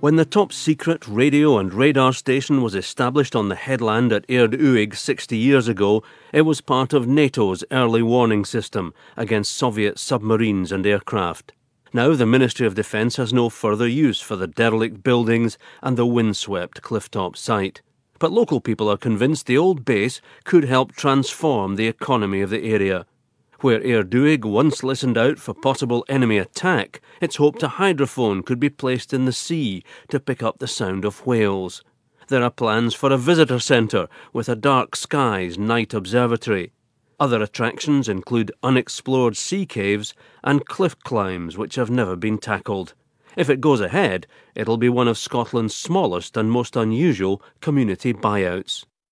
When the top secret radio and radar station was established on the headland at Aird Uig 60 years ago, it was part of NATO's early warning system against Soviet submarines and aircraft. Now the Ministry of Defence has no further use for the derelict buildings and the windswept clifftop site. But local people are convinced the old base could help transform the economy of the area. Where Aird Uig once listened out for possible enemy attack, it's hoped a hydrophone could be placed in the sea to pick up the sound of whales. There are plans for a visitor centre with a dark skies night observatory. Other attractions include unexplored sea caves and cliff climbs which have never been tackled. If it goes ahead, it'll be one of Scotland's smallest and most unusual community buyouts.